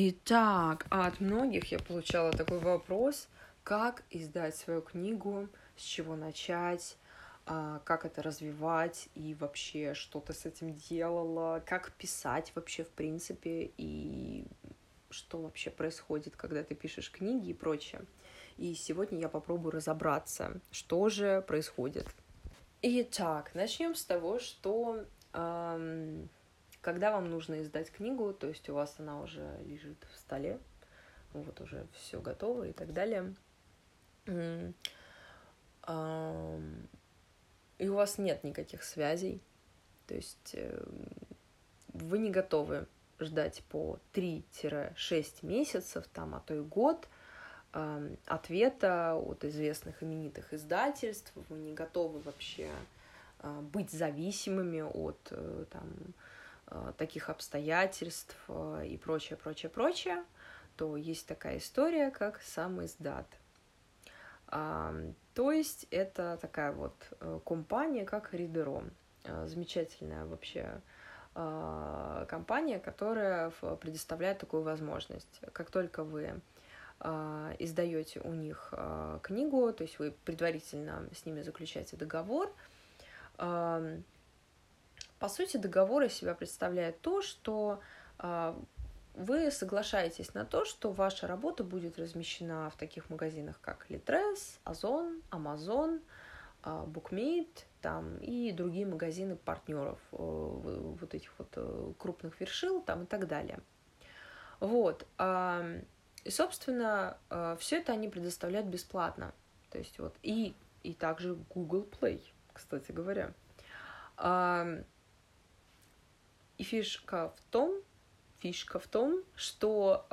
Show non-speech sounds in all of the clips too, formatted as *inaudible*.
Итак, от многих я получала такой вопрос, как издать свою книгу, с чего начать, а, как это развивать и вообще что ты с этим делала, как писать вообще в принципе и что вообще происходит, когда ты пишешь книги и прочее. И сегодня я попробую разобраться, что же происходит. Итак, начнем с того, что эм, когда вам нужно издать книгу, то есть у вас она уже лежит в столе, вот уже все готово и так далее, эм, и у вас нет никаких связей, то есть э, вы не готовы ждать по 3-6 месяцев, там, а то и год ответа от известных именитых издательств, вы не готовы вообще э, быть зависимыми от э, там, таких обстоятельств э, и прочее, прочее, прочее, то есть такая история, как сам издат. Э, то есть это такая вот э, компания, как Ридеро. Э, замечательная вообще компания, которая предоставляет такую возможность. Как только вы издаете у них книгу, то есть вы предварительно с ними заключаете договор, по сути, договор из себя представляет то, что вы соглашаетесь на то, что ваша работа будет размещена в таких магазинах, как Litres, Озон, Amazon, Bookmate, там и другие магазины партнеров э, вот этих вот э, крупных вершил там и так далее. Вот. И, собственно, все это они предоставляют бесплатно. То есть вот и, и также Google Play, кстати говоря. И фишка в том, фишка в том, что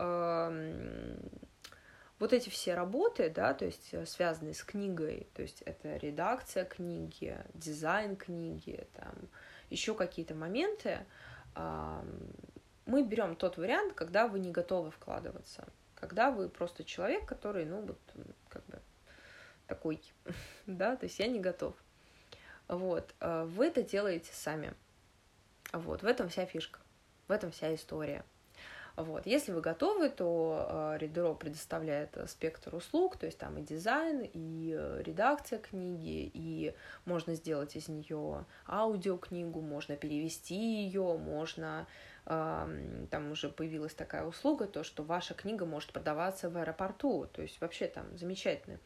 вот эти все работы, да, то есть э, связанные с книгой, то есть это редакция книги, дизайн книги, там еще какие-то моменты, мы берем тот вариант, когда вы не готовы вкладываться, когда вы просто человек, который, ну вот, как бы такой, *laughs* да, то есть я не готов. Вот, э, вы это делаете сами. Вот, в этом вся фишка, в этом вся история. Вот. Если вы готовы, то Ридеро э, предоставляет спектр услуг, то есть там и дизайн, и э, редакция книги, и можно сделать из нее аудиокнигу, можно перевести ее, можно там уже появилась такая услуга, то, что ваша книга может продаваться в аэропорту, то есть вообще там замечательно,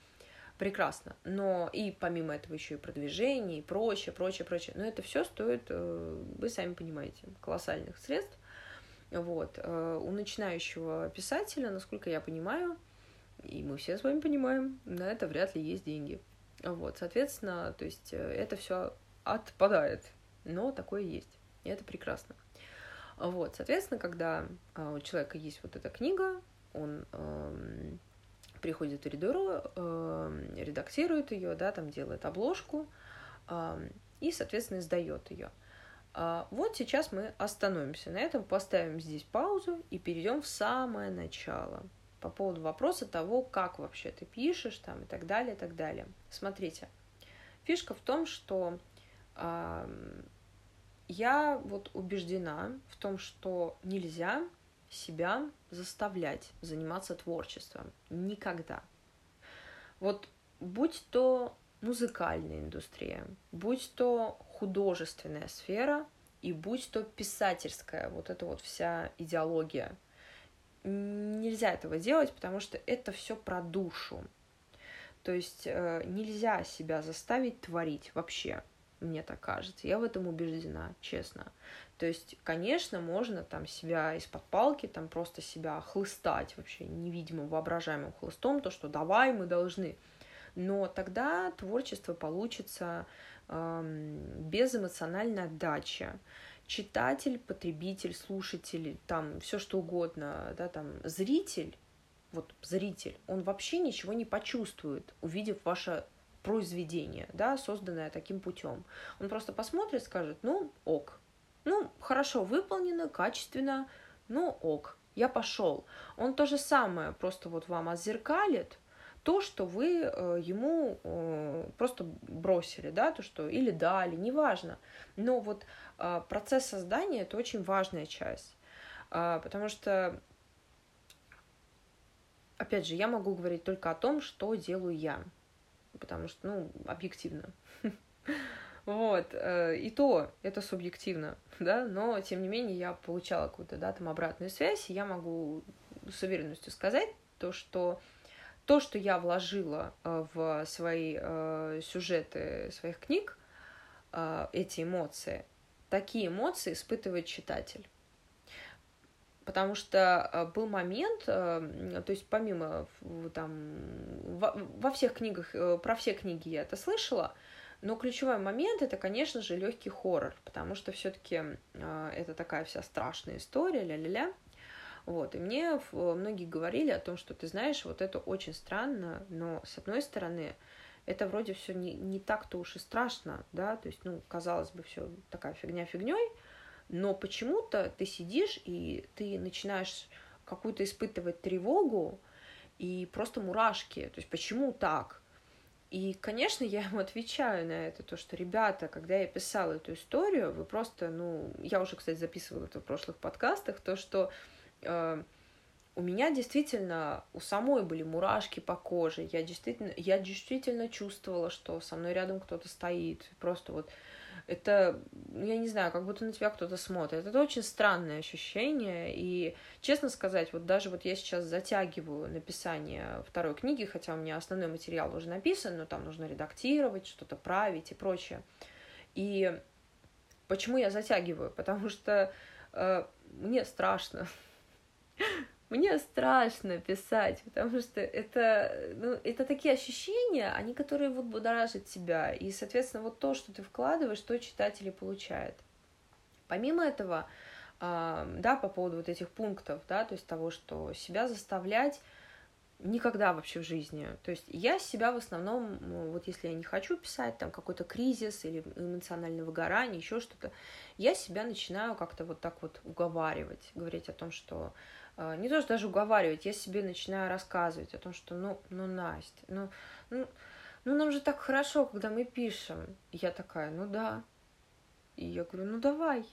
прекрасно. Но и помимо этого еще и продвижение, и прочее, прочее, прочее. Но это все стоит, э, вы сами понимаете, колоссальных средств. Вот. Э, у начинающего писателя, насколько я понимаю, и мы все с вами понимаем, на это вряд ли есть деньги. Вот, соответственно, то есть э, это все отпадает, но такое есть, и это прекрасно. Вот, соответственно, когда э, у человека есть вот эта книга, он приходит в редору, э, редактирует ее, да, там делает обложку э, и, соответственно, издает ее. А, вот сейчас мы остановимся на этом, поставим здесь паузу и перейдем в самое начало по поводу вопроса того, как вообще ты пишешь там и так далее, и так далее. Смотрите, фишка в том, что э, я вот убеждена в том, что нельзя себя заставлять заниматься творчеством. Никогда. Вот будь то музыкальная индустрия, будь то художественная сфера и будь то писательская, вот эта вот вся идеология. Нельзя этого делать, потому что это все про душу. То есть э, нельзя себя заставить творить вообще, мне так кажется. Я в этом убеждена, честно. То есть, конечно, можно там себя из-под палки, там просто себя хлыстать вообще невидимым, воображаемым хлыстом, то, что давай, мы должны – но тогда творчество получится э, без эмоциональной отдачи. Читатель, потребитель, слушатель, там все что угодно, да, там зритель, вот зритель, он вообще ничего не почувствует, увидев ваше произведение, да, созданное таким путем. Он просто посмотрит, скажет, ну, ок, ну, хорошо выполнено, качественно, ну, ок, я пошел. Он то же самое просто вот вам отзеркалит, то, что вы э, ему э, просто бросили, да, то, что или дали, неважно. Но вот э, процесс создания это очень важная часть, потому что опять же, я могу говорить только о том, что делаю я, потому что, ну, объективно. *laughs* Вот, э, и то это субъективно, *laughs* да, но тем не менее я получала какую-то, да, там обратную связь, и я могу с уверенностью сказать то, что то, что я вложила э, в свои э, сюжеты своих книг, эти эмоции, такие эмоции испытывает читатель. Потому что был момент, то есть помимо там во всех книгах, про все книги я это слышала, но ключевой момент это, конечно же, легкий хоррор, потому что все-таки э, а, это такая вся страшная история, ля-ля-ля. Вот, и мне многие говорили о том, что ты знаешь, вот это очень странно, но с одной стороны, это вроде все не, не так-то уж и страшно, да, то есть, ну, казалось бы, все такая фигня фигней, но почему-то ты сидишь и ты начинаешь какую-то испытывать тревогу и просто мурашки, то есть почему так? И, конечно, я ему отвечаю на это, то, что, ребята, когда я писала эту историю, вы просто, ну, я уже, кстати, записывала это в прошлых подкастах, то, что э, у меня действительно у самой были мурашки по коже, я действительно, я действительно чувствовала, что со мной рядом кто-то стоит, просто вот это, я не знаю, как будто на тебя кто-то смотрит. Это очень странное ощущение, и, честно сказать, вот даже вот я сейчас затягиваю написание второй книги, хотя у меня основной материал уже написан, но там нужно редактировать, что-то править и прочее. И почему я затягиваю? *laughs* Потому что э, мне страшно. Мне страшно писать, потому что это, ну, это такие ощущения, они, которые вот будоражат тебя, и, соответственно, вот то, что ты вкладываешь, то читатели получают. Помимо этого, э, да, по поводу вот этих пунктов, да, то есть того, что себя заставлять никогда вообще в жизни. То есть я себя в основном, вот если я не хочу писать, там какой-то кризис или эмоциональное выгорание, еще что-то, я себя начинаю как-то вот так вот уговаривать, говорить о том, что а, не то, что даже уговаривать, я себе начинаю рассказывать о том, что, ну, ну, Настя, ну, ну, ну, нам же так хорошо, когда мы пишем. Я такая, ну да. И я говорю, ну давай.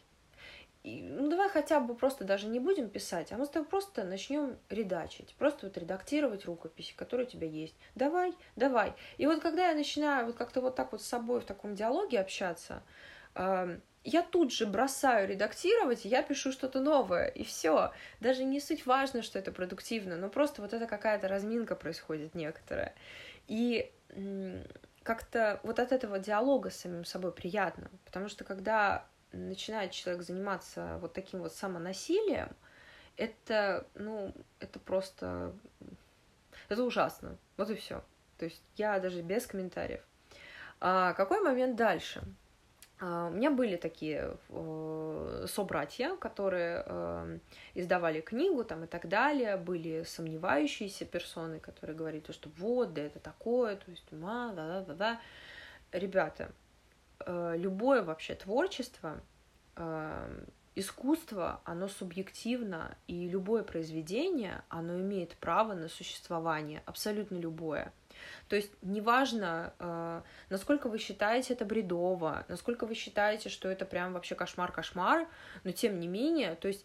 И, ну давай хотя бы просто даже не будем писать, а мы с тобой просто начнем редачить, просто вот редактировать рукописи, которые у тебя есть. Давай, давай. И вот когда я начинаю вот как-то вот так вот с собой в таком диалоге общаться, я тут же бросаю редактировать, я пишу что-то новое, и все. Даже не суть важно, что это продуктивно, но просто вот это какая-то разминка происходит некоторая. И как-то вот от этого диалога с самим собой приятно, потому что когда начинает человек заниматься вот таким вот самонасилием, это, ну, это просто, это ужасно, вот и все. То есть я даже без комментариев. А какой момент дальше? А, у меня были такие э, собратья, которые э, издавали книгу там и так далее, были сомневающиеся персоны, которые говорили, что вот, да это такое, то есть ума, да-да-да-да. Ребята, э, любое вообще творчество, искусство, оно субъективно, и любое произведение, оно имеет право на существование, абсолютно любое. То есть неважно, э, насколько вы считаете это бредово, насколько вы считаете, что это прям вообще кошмар-кошмар, но тем не менее, то есть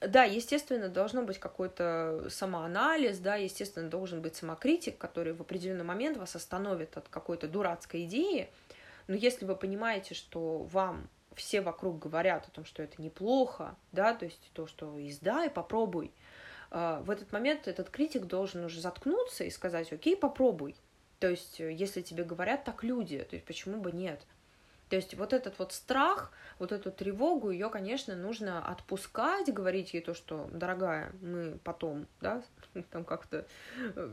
да, естественно, должно быть какой-то самоанализ, да, естественно, должен быть самокритик, который в определенный момент вас остановит от какой-то дурацкой идеи, но если вы понимаете, что вам все вокруг говорят о том, что это неплохо, да, то есть то, что издай, попробуй, в этот момент этот критик должен уже заткнуться и сказать, окей, попробуй. То есть, э, если тебе говорят так люди, то есть почему бы нет? То есть вот этот вот страх, вот эту тревогу, ее, конечно, нужно отпускать, говорить ей то, что, дорогая, мы потом, да, *laughs* там как-то э,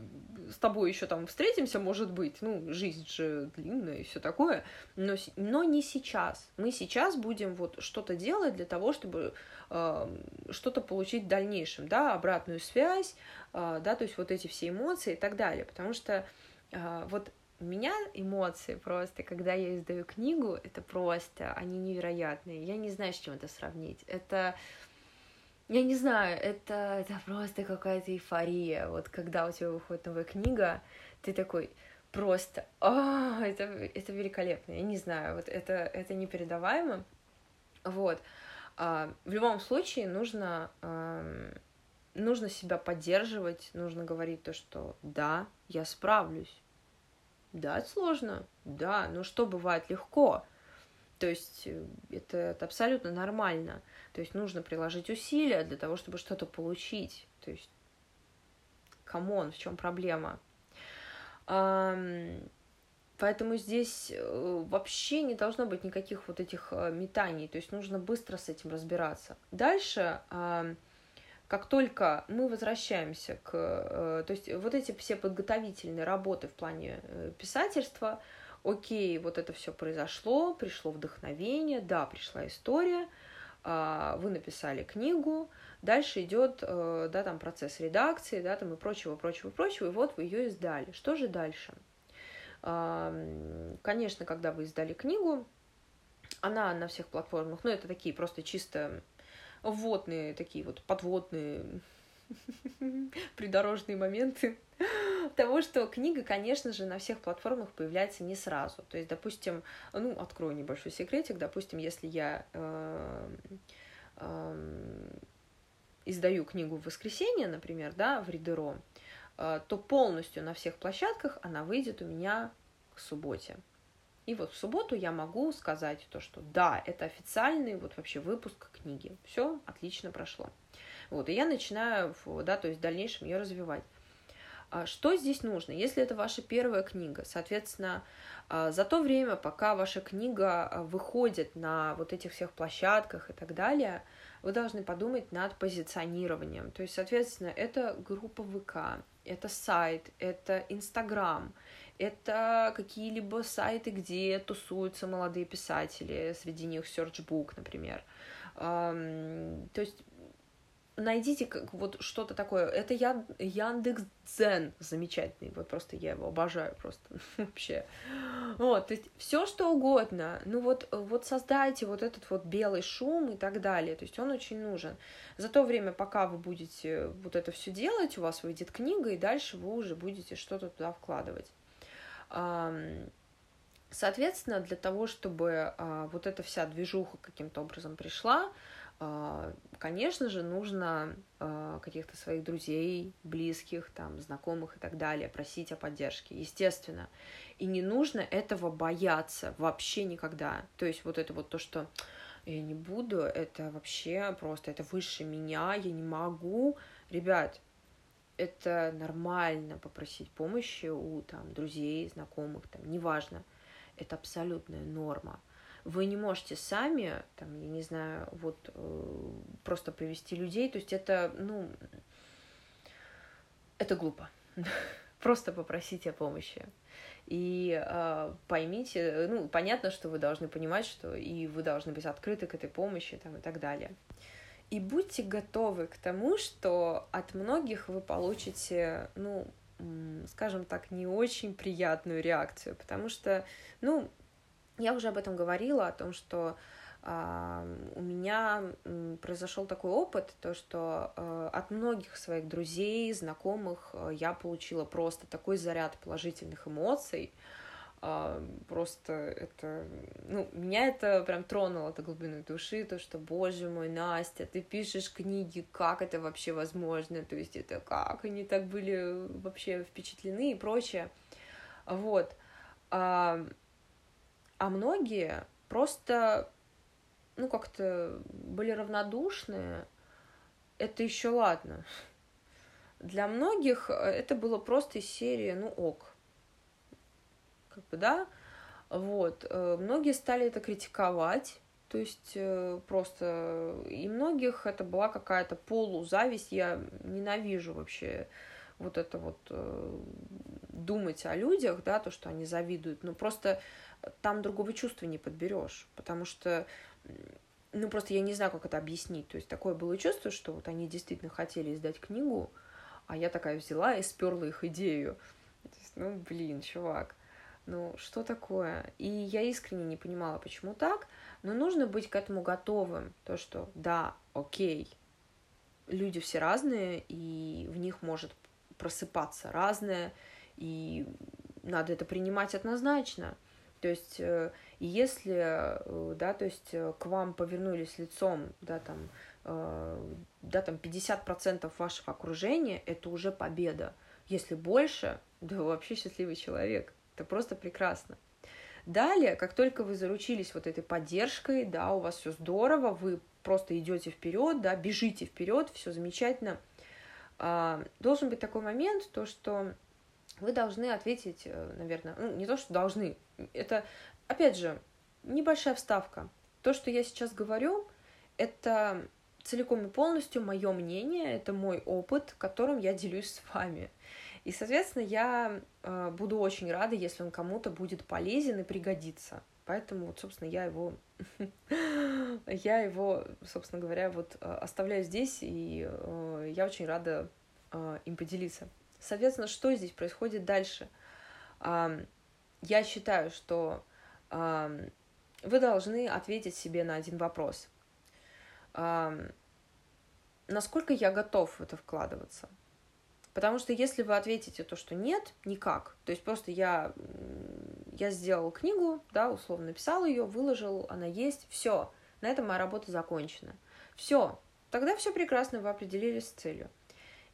с тобой еще там встретимся, может быть, ну, жизнь же длинная и все такое, но, но не сейчас. Мы сейчас будем вот что-то делать для того, чтобы э, что-то получить в дальнейшем, да, обратную связь, э, да, то есть вот эти все эмоции и так далее, потому что э, вот у меня эмоции просто, когда я издаю книгу, это просто, они невероятные. Я не знаю, с чем это сравнить. Это, я не знаю, это, это просто какая-то эйфория. Вот когда у тебя выходит новая книга, ты такой просто, а, это, это великолепно. Я не знаю, вот это, это непередаваемо. Вот. А, в любом случае нужно нужно себя поддерживать, нужно говорить то, что да, я справлюсь. Да, это сложно, да, но что бывает легко. То есть э, это, это абсолютно нормально. То есть нужно приложить усилия для того, чтобы что-то получить. То есть, come on, в чем проблема? Поэтому здесь э, вообще не должно быть никаких вот этих э, метаний, то есть нужно быстро с этим разбираться. Дальше, как только мы возвращаемся к... Э, то есть вот эти все подготовительные работы в плане писательства, окей, вот это все произошло, пришло вдохновение, да, пришла история, а, вы написали книгу, дальше идет, да, там процесс редакции, да, там и прочего, прочего, прочего, и вот вы ее издали. Что же дальше? Конечно, когда вы издали книгу, она на всех платформах, ну, это такие просто чисто вводные, такие вот подводные *laughs* придорожные моменты того, что книга, конечно же, на всех платформах появляется не сразу. То есть, допустим, ну, открою небольшой секретик, допустим, если я э, э, издаю книгу в воскресенье, например, да, в Ридеро, Э, то полностью на всех площадках она выйдет у меня к субботе. И вот в субботу я могу сказать то, что да, это официальный вот вообще выпуск книги. Все отлично прошло. Вот, и я начинаю, да, то есть в дальнейшем ее развивать. А что здесь нужно? Если это ваша первая книга, соответственно, э, за то время, пока ваша книга э, выходит на вот этих всех площадках и так далее, вы должны подумать над позиционированием. То есть, соответственно, это группа ВК, это сайт, это Инстаграм, это какие-либо сайты, где тусуются молодые писатели, среди них Searchbook, например. То есть найдите как вот что-то такое. Это я Яндекс Дзен замечательный, вот просто я его обожаю просто *laughs* вообще. Вот, то есть все что угодно, ну вот, вот создайте вот этот вот белый шум и так далее, то есть он очень нужен. За то время, пока вы будете вот это все делать, у вас выйдет книга, и дальше вы уже будете что-то туда вкладывать. Соответственно, для того, чтобы а, вот эта вся движуха каким-то образом пришла, а, конечно же, нужно а, каких-то своих друзей, близких, там, знакомых и так далее просить о поддержке, естественно. И не нужно этого бояться вообще никогда. То есть вот это вот то, что я не буду, это вообще просто, это выше меня, я не могу. Ребят, это нормально попросить помощи у там, друзей, знакомых, там, неважно. Это абсолютная норма. Вы не можете сами, там, я не знаю, вот э, просто привести людей, то есть это, ну, это глупо. *laughs* Просто попросите о помощи. И э, поймите, ну, понятно, что вы должны понимать, что и вы должны быть открыты к этой помощи там, и так далее. И будьте готовы к тому, что от многих вы получите, ну, скажем так, не очень приятную реакцию, потому что, ну, я уже об этом говорила, о том, что э, у меня произошел такой опыт, то, что э, от многих своих друзей, знакомых э, я получила просто такой заряд положительных эмоций, просто это, ну, меня это прям тронуло до глубины души, то, что, боже мой, Настя, ты пишешь книги, как это вообще возможно, то есть это как они так были вообще впечатлены и прочее, вот, а многие просто, ну, как-то были равнодушны. Это еще ладно. Для многих это было просто из серии, ну, ок. Как бы, да? Вот. Э, многие стали это критиковать, то есть э, просто и многих это была какая-то полузависть. Я ненавижу вообще вот это вот э, думать о людях, да, то, что они завидуют. Ну, просто там другого чувства не подберешь, потому что, ну, просто я не знаю, как это объяснить. То есть такое было чувство, что вот они действительно хотели издать книгу, а я такая взяла и сперла их идею. То есть, ну, блин, чувак, ну, что такое? И я искренне не понимала, почему так, но нужно быть к этому готовым. То, что да, окей, люди все разные, и в них может просыпаться разное, и надо это принимать однозначно. То есть, э, если, э, да, то есть э, к вам повернулись лицом, да, там, да, там 50% вашего окружения — это уже победа. Если больше, да вообще счастливый человек. Это просто прекрасно. Далее, как только вы заручились вот этой поддержкой, да, у вас все здорово, вы просто идете вперед, да, бежите вперед, все замечательно. А, должен быть такой момент, то что вы должны ответить, э, наверное, ну, не то, что должны, это, опять же, небольшая вставка. То, что я сейчас говорю, это целиком и полностью мое мнение, это мой опыт, которым я делюсь с вами. И, соответственно, я э, буду очень рада, если он кому-то будет полезен и пригодится. Поэтому, вот, собственно, я его, *laughs* я его, собственно говоря, вот э, оставляю здесь, и э, я очень рада им поделиться. Соответственно, что здесь происходит дальше? Я считаю, что вы должны ответить себе на один вопрос. Насколько я готов в это вкладываться? Потому что если вы ответите то, что нет, никак, то есть просто я, я сделал книгу, да, условно написал ее, выложил, она есть, все, на этом моя работа закончена. Все, тогда все прекрасно, вы определились с целью.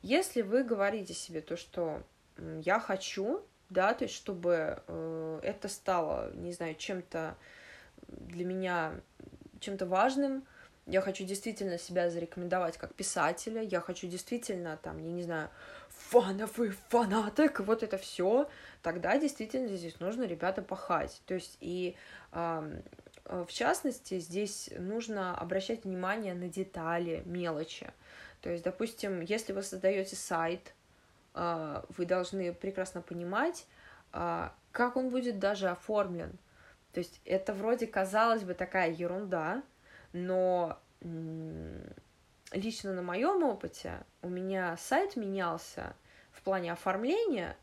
Если вы говорите себе то, что я хочу, да, то есть чтобы э, это стало, не знаю, чем-то для меня, чем-то важным, я хочу действительно себя зарекомендовать как писателя, я хочу действительно, там, я не знаю, фановый фанаток, вот это все, тогда действительно здесь нужно, ребята, пахать. То есть и э, в частности здесь нужно обращать внимание на детали, мелочи. То есть, допустим, если вы создаете сайт, э, вы должны прекрасно понимать, э, как он будет даже оформлен. То есть это вроде казалось бы такая ерунда, но лично на моем опыте у меня сайт менялся в плане оформления,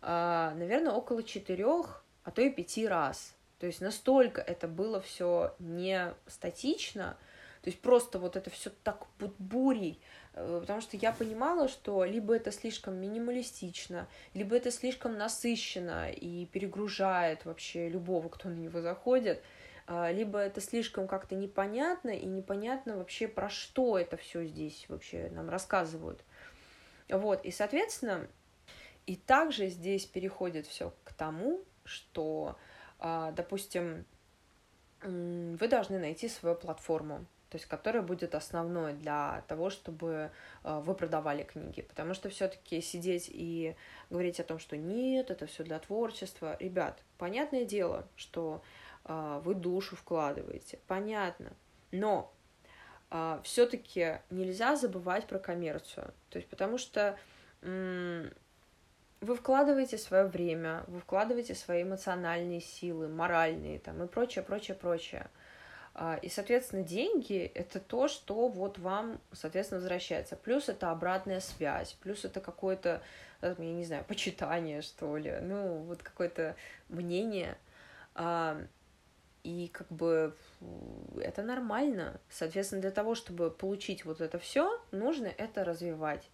а, наверное, около четырех, а то и пяти раз. То есть настолько это было все не статично, то есть просто вот это все так вот бурей, э, потому что я понимала, что либо это слишком минималистично, либо это слишком насыщенно и перегружает вообще любого, кто на него заходит, либо это слишком как-то непонятно и непонятно вообще про что это все здесь вообще нам рассказывают. Вот, и, соответственно, и также здесь переходит все к тому, что, а, допустим, вы должны найти свою платформу, то есть которая будет основной для того, чтобы а, вы продавали книги. Потому что все-таки сидеть и говорить о том, что нет, это все для творчества. Ребят, понятное дело, что а, вы душу вкладываете, понятно. Но а, все-таки нельзя забывать про коммерцию. То есть, потому что вы вкладываете свое время, вы вкладываете свои эмоциональные силы, моральные там и прочее, прочее, прочее. А, и, соответственно, деньги — это то, что вот вам, соответственно, возвращается. Плюс это обратная связь, плюс это какое-то, я не знаю, почитание, что ли, ну, вот какое-то мнение. И как бы это нормально. Соответственно, для того, чтобы получить вот это все, нужно это развивать.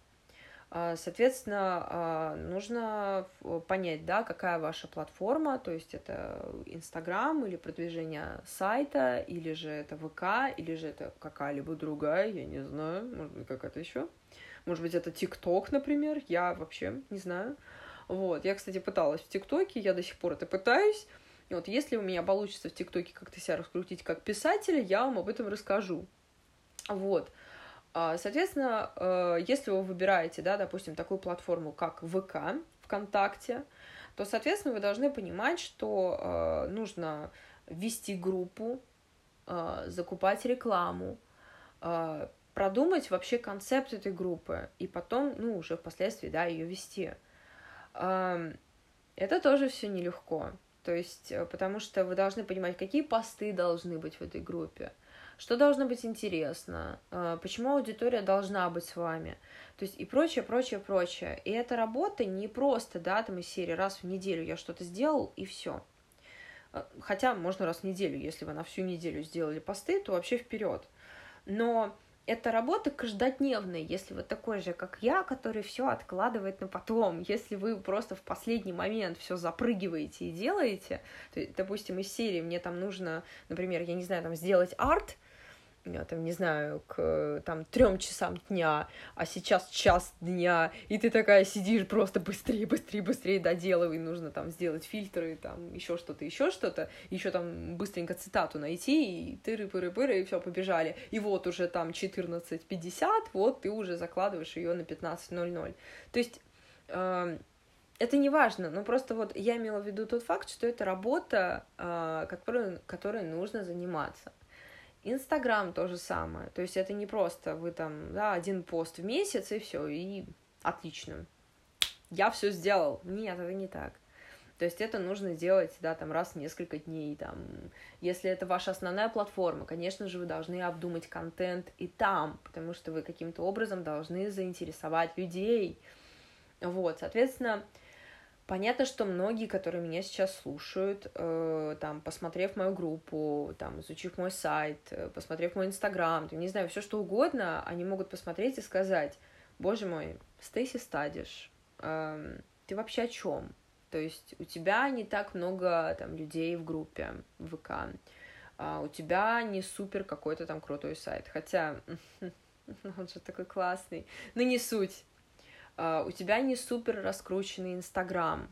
А, соответственно, а, нужно понять, да, какая ваша платформа, то есть это Инстаграм или продвижение сайта, или же это ВК, или же это какая-либо другая, я не знаю, может быть, какая-то еще. Может быть, это ТикТок, например, я вообще не знаю. Вот, я, кстати, пыталась в ТикТоке, я до сих пор это пытаюсь, и вот если у меня получится в ТикТоке как-то себя раскрутить как писателя, я вам об этом расскажу. Вот. А, соответственно, э, если вы выбираете, да, допустим, такую платформу, как ВК, ВКонтакте, то, соответственно, вы должны понимать, что э, нужно вести группу, э, закупать рекламу, продумать вообще концепт этой группы и потом, ну, уже впоследствии, да, ее вести. Это тоже все нелегко. То есть, э, потому что вы должны понимать, какие посты должны быть в этой группе, что должно быть интересно, э, почему аудитория должна быть с вами, то есть и прочее, прочее, прочее. И эта работа не просто, да, там из серии раз в неделю я что-то сделал и все. Э, хотя можно раз в неделю, если вы на всю неделю сделали посты, то вообще вперед. Но это работа каждодневная, если вы такой же, как я, который все откладывает на потом, если вы просто в последний момент все запрыгиваете и делаете, то, допустим, из серии мне там нужно, например, я не знаю, там сделать арт, там, не знаю, к там трем часам дня, а сейчас час дня, и ты такая сидишь просто быстрее, быстрее, быстрее доделывай, нужно там сделать фильтры, там еще что-то, еще что-то, еще там быстренько цитату найти, и тыры-пыры-пыры, и все, побежали. И вот уже там 14.50, вот ты уже закладываешь ее на 15.00. То есть э, это не важно, но просто вот я имела в виду тот факт, что это работа, э, которой, которой нужно заниматься. Инстаграм то же самое. То есть это не просто вы там, да, один пост в месяц и все, и отлично. Я все сделал. Нет, это не так. То есть это нужно делать, да, там раз в несколько дней, там. Если это ваша основная платформа, конечно же, вы должны обдумать контент и там, потому что вы каким-то образом должны заинтересовать людей. Вот, соответственно, Понятно, что многие, которые меня сейчас слушают, э, там, посмотрев мою группу, там, изучив мой сайт, э, посмотрев мой инстаграм, не знаю, все что угодно, они могут посмотреть и сказать, боже мой, Стейси Стадиш, э, ты вообще о чем? То есть у тебя не так много там людей в группе в ВК, а у тебя не супер какой-то там крутой сайт, хотя *laughs* он же такой классный, но не суть. Uh, у тебя не супер раскрученный Инстаграм,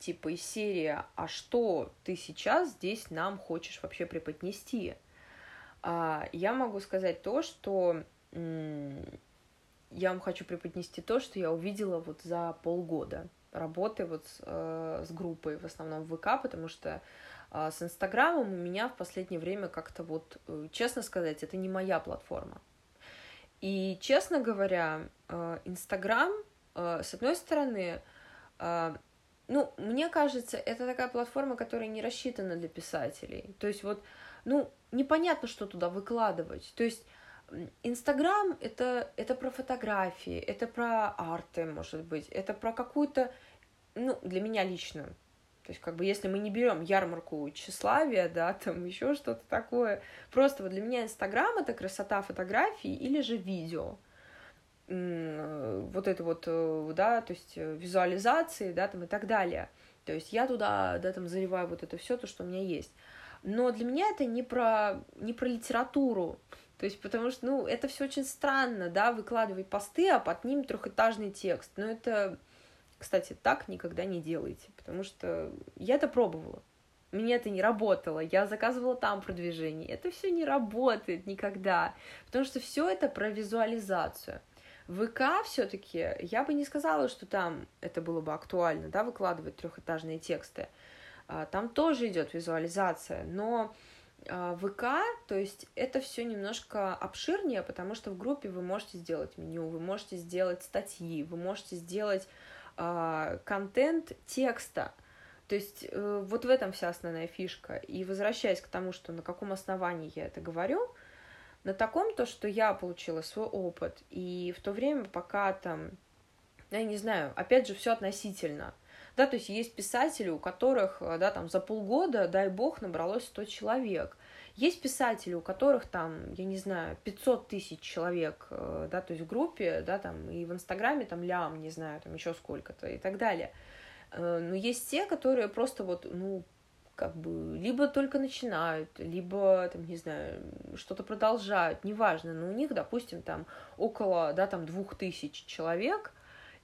типа из серии «А что ты сейчас здесь нам хочешь вообще преподнести?» uh, Я могу сказать то, что я вам хочу преподнести то, что я увидела вот за полгода работы вот с, uh, с группой, в основном в ВК, потому что с Инстаграмом у меня в последнее время как-то вот, э, честно сказать, это не моя платформа. И, честно говоря, э, Инстаграм, э, с одной стороны, э, ну, мне кажется, это такая платформа, которая не рассчитана для писателей. То есть вот, ну, непонятно, что туда выкладывать. То есть Инстаграм это, это про фотографии, это про арты, может быть, это про какую-то, ну, для меня лично, то есть, как бы, если мы не берем ярмарку тщеславия, да, там еще что-то такое, просто вот для меня Инстаграм — это красота фотографий или же видео. Вот это вот, э, да, то есть э, визуализации, да, там и так далее. То есть я туда, да, там заливаю вот это все то, что у меня есть. Но для меня это не про, не про литературу, то есть, потому что, ну, это все очень странно, да, выкладывать посты, а под ним трехэтажный текст. Но это, кстати, так никогда не делайте, потому что я это пробовала. Мне это не работало, я заказывала там продвижение. Это все не работает никогда, потому что все это про визуализацию. ВК все-таки я бы не сказала, что там это было бы актуально, да, выкладывать трехэтажные тексты. А, там тоже идет визуализация, но а, ВК, то есть это все немножко обширнее, потому что в группе вы можете сделать меню, вы можете сделать статьи, вы можете сделать контент текста. То есть э, вот в этом вся основная фишка. И возвращаясь к тому, что на каком основании я это говорю, на таком то, что я получила свой опыт, и в то время, пока там, я не знаю, опять же, все относительно. Да, то есть есть писатели, у которых, да, там за полгода, дай бог, набралось 100 человек. Есть писатели, у которых там, я не знаю, 500 тысяч человек, э, да, то есть в группе, да, там, и в Инстаграме там лям, не знаю, там еще сколько-то и так далее. Э, но есть те, которые просто вот, ну, как бы, либо только начинают, либо, там, не знаю, что-то продолжают, неважно, но у них, допустим, там около, да, там двух тысяч человек,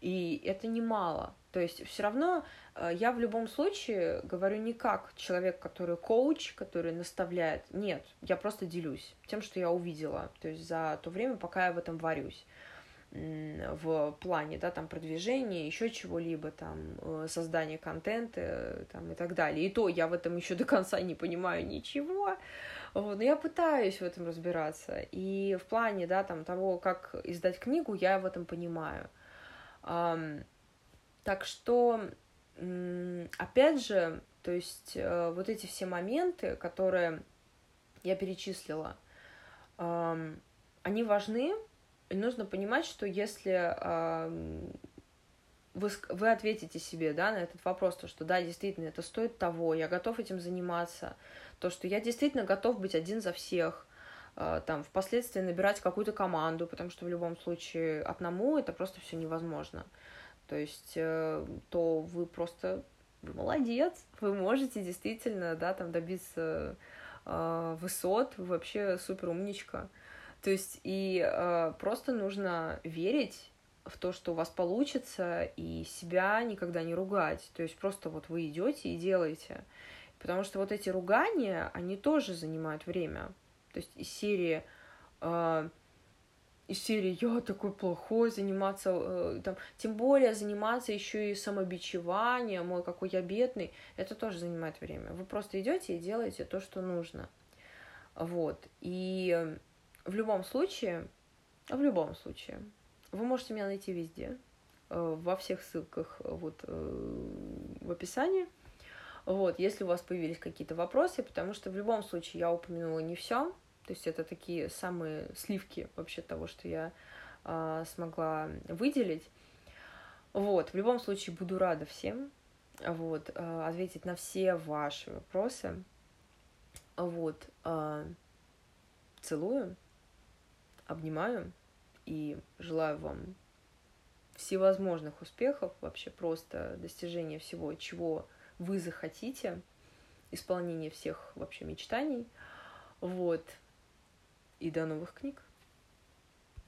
и это немало. То есть все равно э, я в любом случае говорю не как человек, который коуч, который наставляет. Нет, я просто делюсь тем, что я увидела. То есть за то время, пока я в этом варюсь в плане, да, там, продвижения, еще чего-либо, там, э, создания контента, там, и так далее. И то я в этом еще до конца не понимаю ничего, вот, но я пытаюсь в этом разбираться. И в плане, да, там, того, как издать книгу, я в этом понимаю. Так что, опять же, то есть э, вот эти все моменты, которые я перечислила, они важны, и нужно понимать, что если вы, вы ответите себе да, на этот вопрос, то, что да, действительно, это стоит того, я готов этим заниматься, то, что я действительно готов быть один за всех, а, там, впоследствии набирать какую-то команду, потому что в любом случае одному это просто все невозможно. То есть, э, то вы просто вы молодец, вы можете действительно, да, там добиться э, высот, вообще супер умничка. То есть и э, просто нужно верить в то, что у вас получится, и себя никогда не ругать. То есть просто вот вы идете и делаете. Потому что вот эти ругания, они тоже занимают время. То есть из серии э, из серии я такой плохой, заниматься э, там, тем более заниматься еще и самобичеванием, мой какой я бедный, это тоже занимает время. Вы просто идете и делаете то, что нужно. Вот. И в любом случае, в любом случае, вы можете меня найти везде, э, во всех ссылках э, вот э, в описании. Вот, если у вас появились какие-то вопросы, потому что в любом случае я упомянула не все, то есть это такие самые сливки вообще того, что я э, смогла выделить. Вот, в любом случае буду рада всем, вот, э, ответить на все ваши вопросы. Вот, э, целую, обнимаю и желаю вам всевозможных успехов, вообще просто достижения всего, чего вы захотите, исполнение всех вообще мечтаний. Вот. И до новых книг.